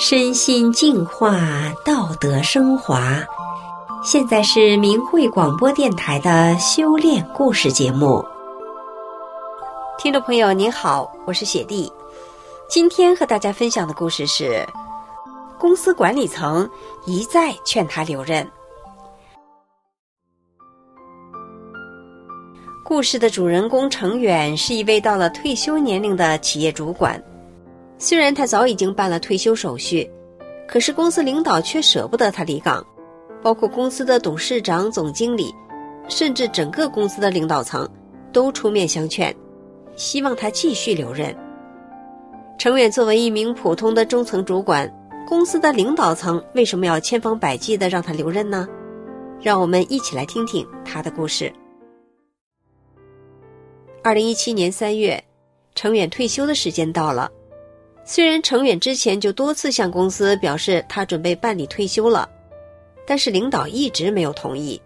身心净化，道德升华。现在是明慧广播电台的修炼故事节目。听众朋友您好，我是雪弟。今天和大家分享的故事是：公司管理层一再劝他留任。故事的主人公程远是一位到了退休年龄的企业主管。虽然他早已经办了退休手续，可是公司领导却舍不得他离岗，包括公司的董事长、总经理，甚至整个公司的领导层都出面相劝，希望他继续留任。程远作为一名普通的中层主管，公司的领导层为什么要千方百计地让他留任呢？让我们一起来听听他的故事。二零一七年三月，程远退休的时间到了。虽然程远之前就多次向公司表示他准备办理退休了，但是领导一直没有同意。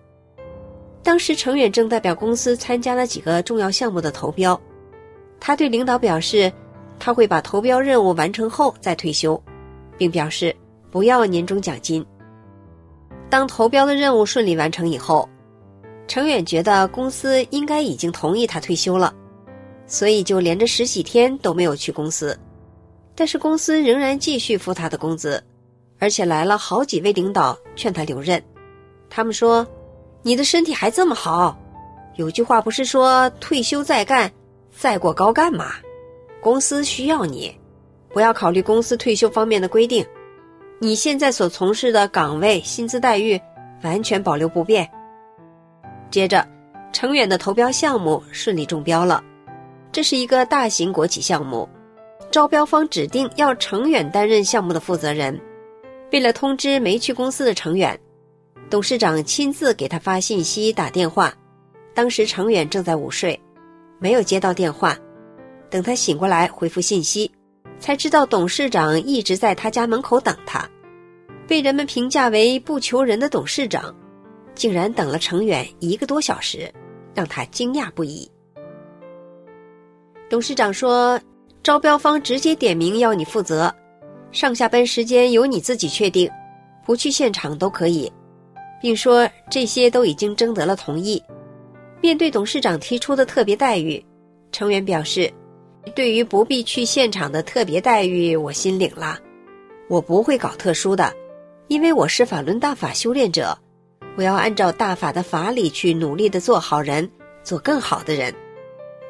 当时程远正代表公司参加了几个重要项目的投标，他对领导表示他会把投标任务完成后再退休，并表示不要年终奖金。当投标的任务顺利完成以后，程远觉得公司应该已经同意他退休了，所以就连着十几天都没有去公司。但是公司仍然继续付他的工资，而且来了好几位领导劝他留任。他们说：“你的身体还这么好，有句话不是说退休再干，再过高干吗？公司需要你，不要考虑公司退休方面的规定。你现在所从事的岗位薪资待遇完全保留不变。”接着，程远的投标项目顺利中标了，这是一个大型国企项目。招标方指定要程远担任项目的负责人，为了通知没去公司的程远，董事长亲自给他发信息、打电话。当时程远正在午睡，没有接到电话。等他醒过来回复信息，才知道董事长一直在他家门口等他。被人们评价为不求人的董事长，竟然等了程远一个多小时，让他惊讶不已。董事长说。招标方直接点名要你负责，上下班时间由你自己确定，不去现场都可以，并说这些都已经征得了同意。面对董事长提出的特别待遇，成员表示：“对于不必去现场的特别待遇，我心领了。我不会搞特殊的，因为我是法轮大法修炼者，我要按照大法的法理去努力的做好人，做更好的人。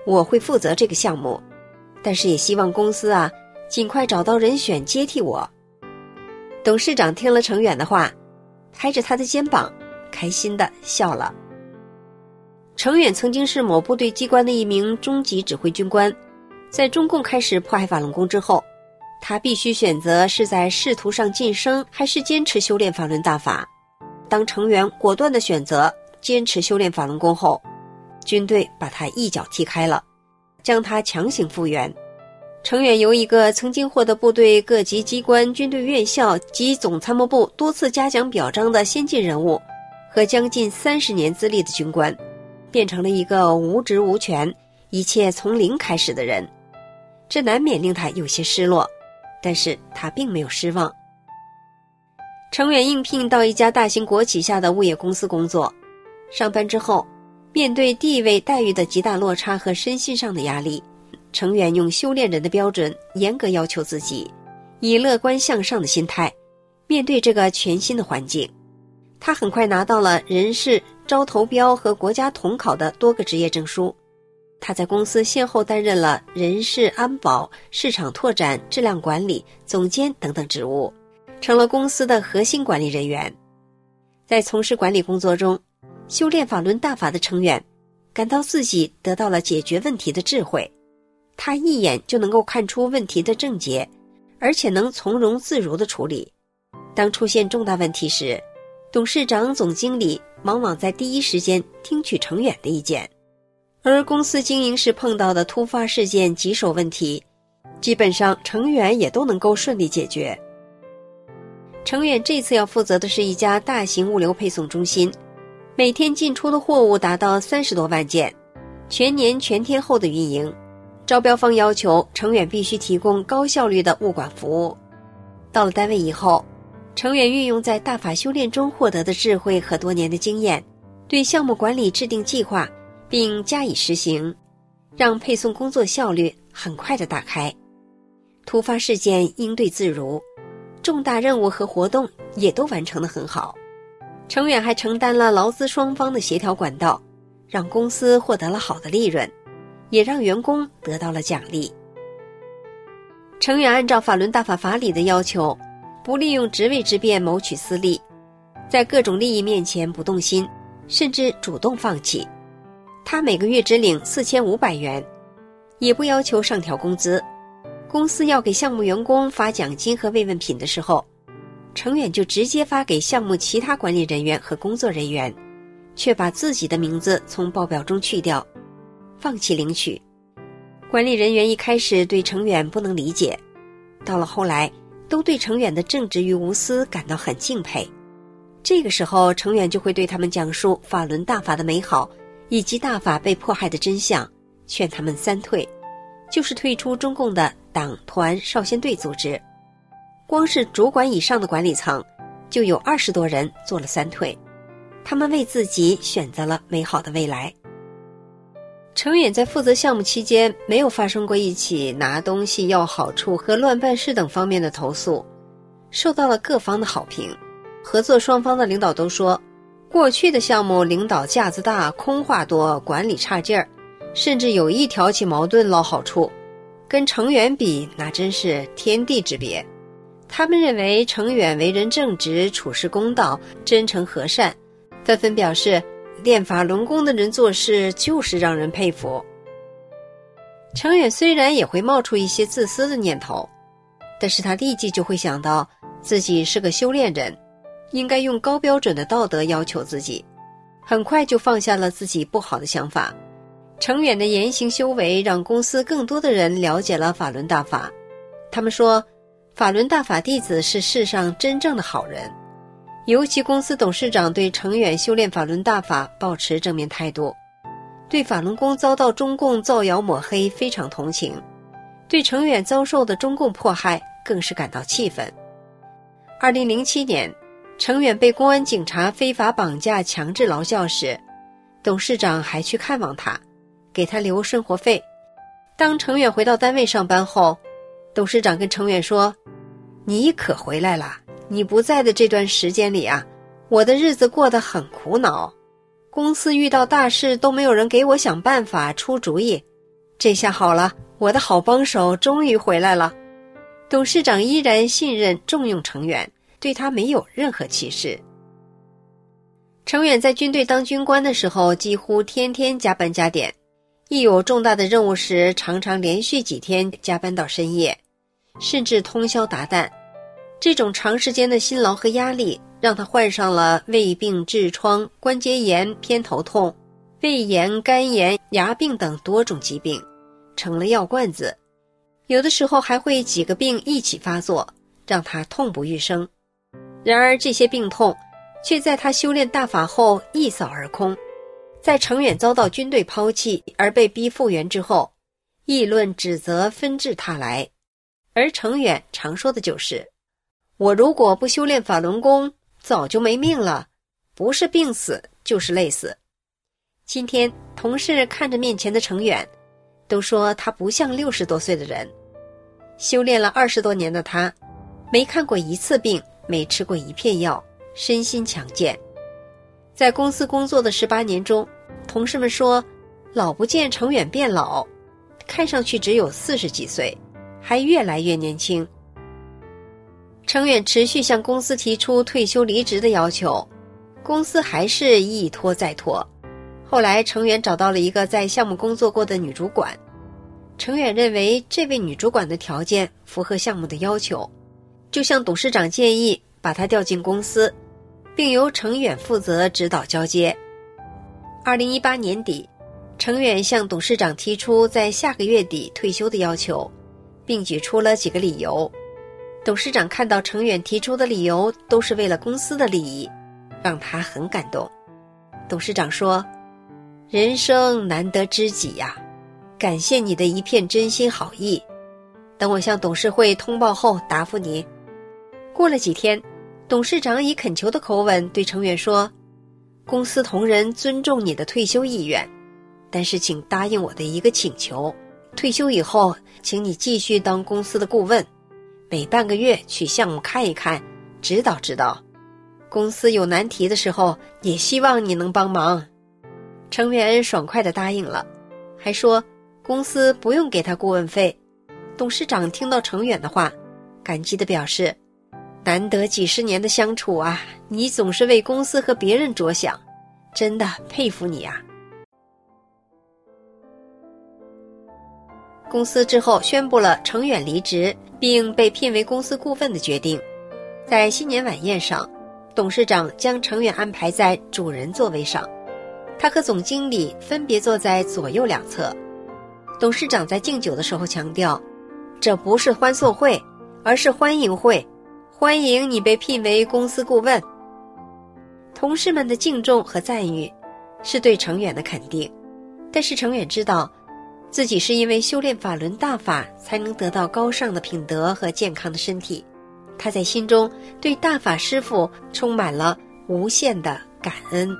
我会负责这个项目。”但是也希望公司啊，尽快找到人选接替我。董事长听了程远的话，拍着他的肩膀，开心地笑了。程远曾经是某部队机关的一名中级指挥军官，在中共开始迫害法轮功之后，他必须选择是在仕途上晋升，还是坚持修炼法轮大法。当程远果断地选择坚持修炼法轮功后，军队把他一脚踢开了。将他强行复员，程远由一个曾经获得部队各级机关、军队院校及总参谋部多次嘉奖表彰的先进人物，和将近三十年资历的军官，变成了一个无职无权、一切从零开始的人，这难免令他有些失落，但是他并没有失望。程远应聘到一家大型国企下的物业公司工作，上班之后。面对地位待遇的极大落差和身心上的压力，程远用修炼人的标准严格要求自己，以乐观向上的心态面对这个全新的环境。他很快拿到了人事、招投标和国家统考的多个职业证书。他在公司先后担任了人事安保、市场拓展、质量管理总监等等职务，成了公司的核心管理人员。在从事管理工作中，修炼法轮大法的程远，感到自己得到了解决问题的智慧。他一眼就能够看出问题的症结，而且能从容自如的处理。当出现重大问题时，董事长、总经理往往在第一时间听取程远的意见，而公司经营时碰到的突发事件、棘手问题，基本上成员也都能够顺利解决。程远这次要负责的是一家大型物流配送中心。每天进出的货物达到三十多万件，全年全天候的运营。招标方要求程远必须提供高效率的物管服务。到了单位以后，程远运用在大法修炼中获得的智慧和多年的经验，对项目管理制定计划，并加以实行，让配送工作效率很快的打开，突发事件应对自如，重大任务和活动也都完成的很好。程远还承担了劳资双方的协调管道，让公司获得了好的利润，也让员工得到了奖励。程远按照法轮大法法理的要求，不利用职位之便谋取私利，在各种利益面前不动心，甚至主动放弃。他每个月只领四千五百元，也不要求上调工资。公司要给项目员工发奖金和慰问品的时候，程远就直接发给项目其他管理人员和工作人员，却把自己的名字从报表中去掉，放弃领取。管理人员一开始对程远不能理解，到了后来，都对程远的正直与无私感到很敬佩。这个时候，程远就会对他们讲述法轮大法的美好，以及大法被迫害的真相，劝他们三退，就是退出中共的党团少先队组织。光是主管以上的管理层，就有二十多人做了三退，他们为自己选择了美好的未来。程远在负责项目期间，没有发生过一起拿东西要好处和乱办事等方面的投诉，受到了各方的好评。合作双方的领导都说，过去的项目领导架子大、空话多、管理差劲儿，甚至有意挑起矛盾捞好处，跟程远比，那真是天地之别。他们认为程远为人正直、处事公道、真诚和善，纷纷表示。练法轮功的人做事就是让人佩服。程远虽然也会冒出一些自私的念头，但是他立即就会想到自己是个修炼人，应该用高标准的道德要求自己，很快就放下了自己不好的想法。程远的言行修为让公司更多的人了解了法轮大法，他们说，法轮大法弟子是世上真正的好人。尤其公司董事长对程远修炼法轮大法抱持正面态度，对法轮功遭到中共造谣抹黑非常同情，对程远遭受的中共迫害更是感到气愤。二零零七年，程远被公安警察非法绑架强制劳教时，董事长还去看望他，给他留生活费。当程远回到单位上班后，董事长跟程远说：“你可回来了。”你不在的这段时间里啊，我的日子过得很苦恼，公司遇到大事都没有人给我想办法出主意。这下好了，我的好帮手终于回来了。董事长依然信任重用程远，对他没有任何歧视。程远在军队当军官的时候，几乎天天加班加点，一有重大的任务时，常常连续几天加班到深夜，甚至通宵达旦。这种长时间的辛劳和压力，让他患上了胃病、痔疮、关节炎、偏头痛、胃炎、肝炎、牙病等多种疾病，成了药罐子。有的时候还会几个病一起发作，让他痛不欲生。然而这些病痛，却在他修炼大法后一扫而空。在程远遭到军队抛弃而被逼复员之后，议论指责纷至沓来，而程远常说的就是。我如果不修炼法轮功，早就没命了，不是病死就是累死。今天同事看着面前的程远，都说他不像六十多岁的人。修炼了二十多年的他，没看过一次病，没吃过一片药，身心强健。在公司工作的十八年中，同事们说，老不见程远变老，看上去只有四十几岁，还越来越年轻。程远持续向公司提出退休离职的要求，公司还是一拖再拖。后来，程远找到了一个在项目工作过的女主管，程远认为这位女主管的条件符合项目的要求，就向董事长建议把她调进公司，并由程远负责指导交接。二零一八年底，程远向董事长提出在下个月底退休的要求，并举出了几个理由。董事长看到程远提出的理由都是为了公司的利益，让他很感动。董事长说：“人生难得知己呀，感谢你的一片真心好意。等我向董事会通报后答复你。”过了几天，董事长以恳求的口吻对成员说：“公司同仁尊重你的退休意愿，但是请答应我的一个请求：退休以后，请你继续当公司的顾问，每半个月去项目看一看，指导指导。公司有难题的时候，也希望你能帮忙。”成员爽快地答应了，还说公司不用给他顾问费。董事长听到成员的话，感激地表示：“难得几十年的相处啊，你总是为公司和别人着想，真的佩服你啊！”公司之后宣布了程远离职并被聘为公司顾问的决定。在新年晚宴上，董事长将程远安排在主人座位上，他和总经理分别坐在左右两侧。董事长在敬酒的时候强调。这不是欢送会，而是欢迎会，欢迎你被聘为公司顾问。同事们的敬重和赞誉，是对成远的肯定。但是成远知道，自己是因为修炼法轮大法，才能得到高尚的品德和健康的身体。他在心中对大法师父充满了无限的感恩。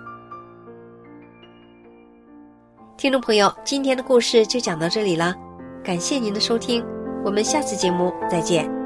听众朋友，今天的故事就讲到这里了，感谢您的收听。我们下次节目再见。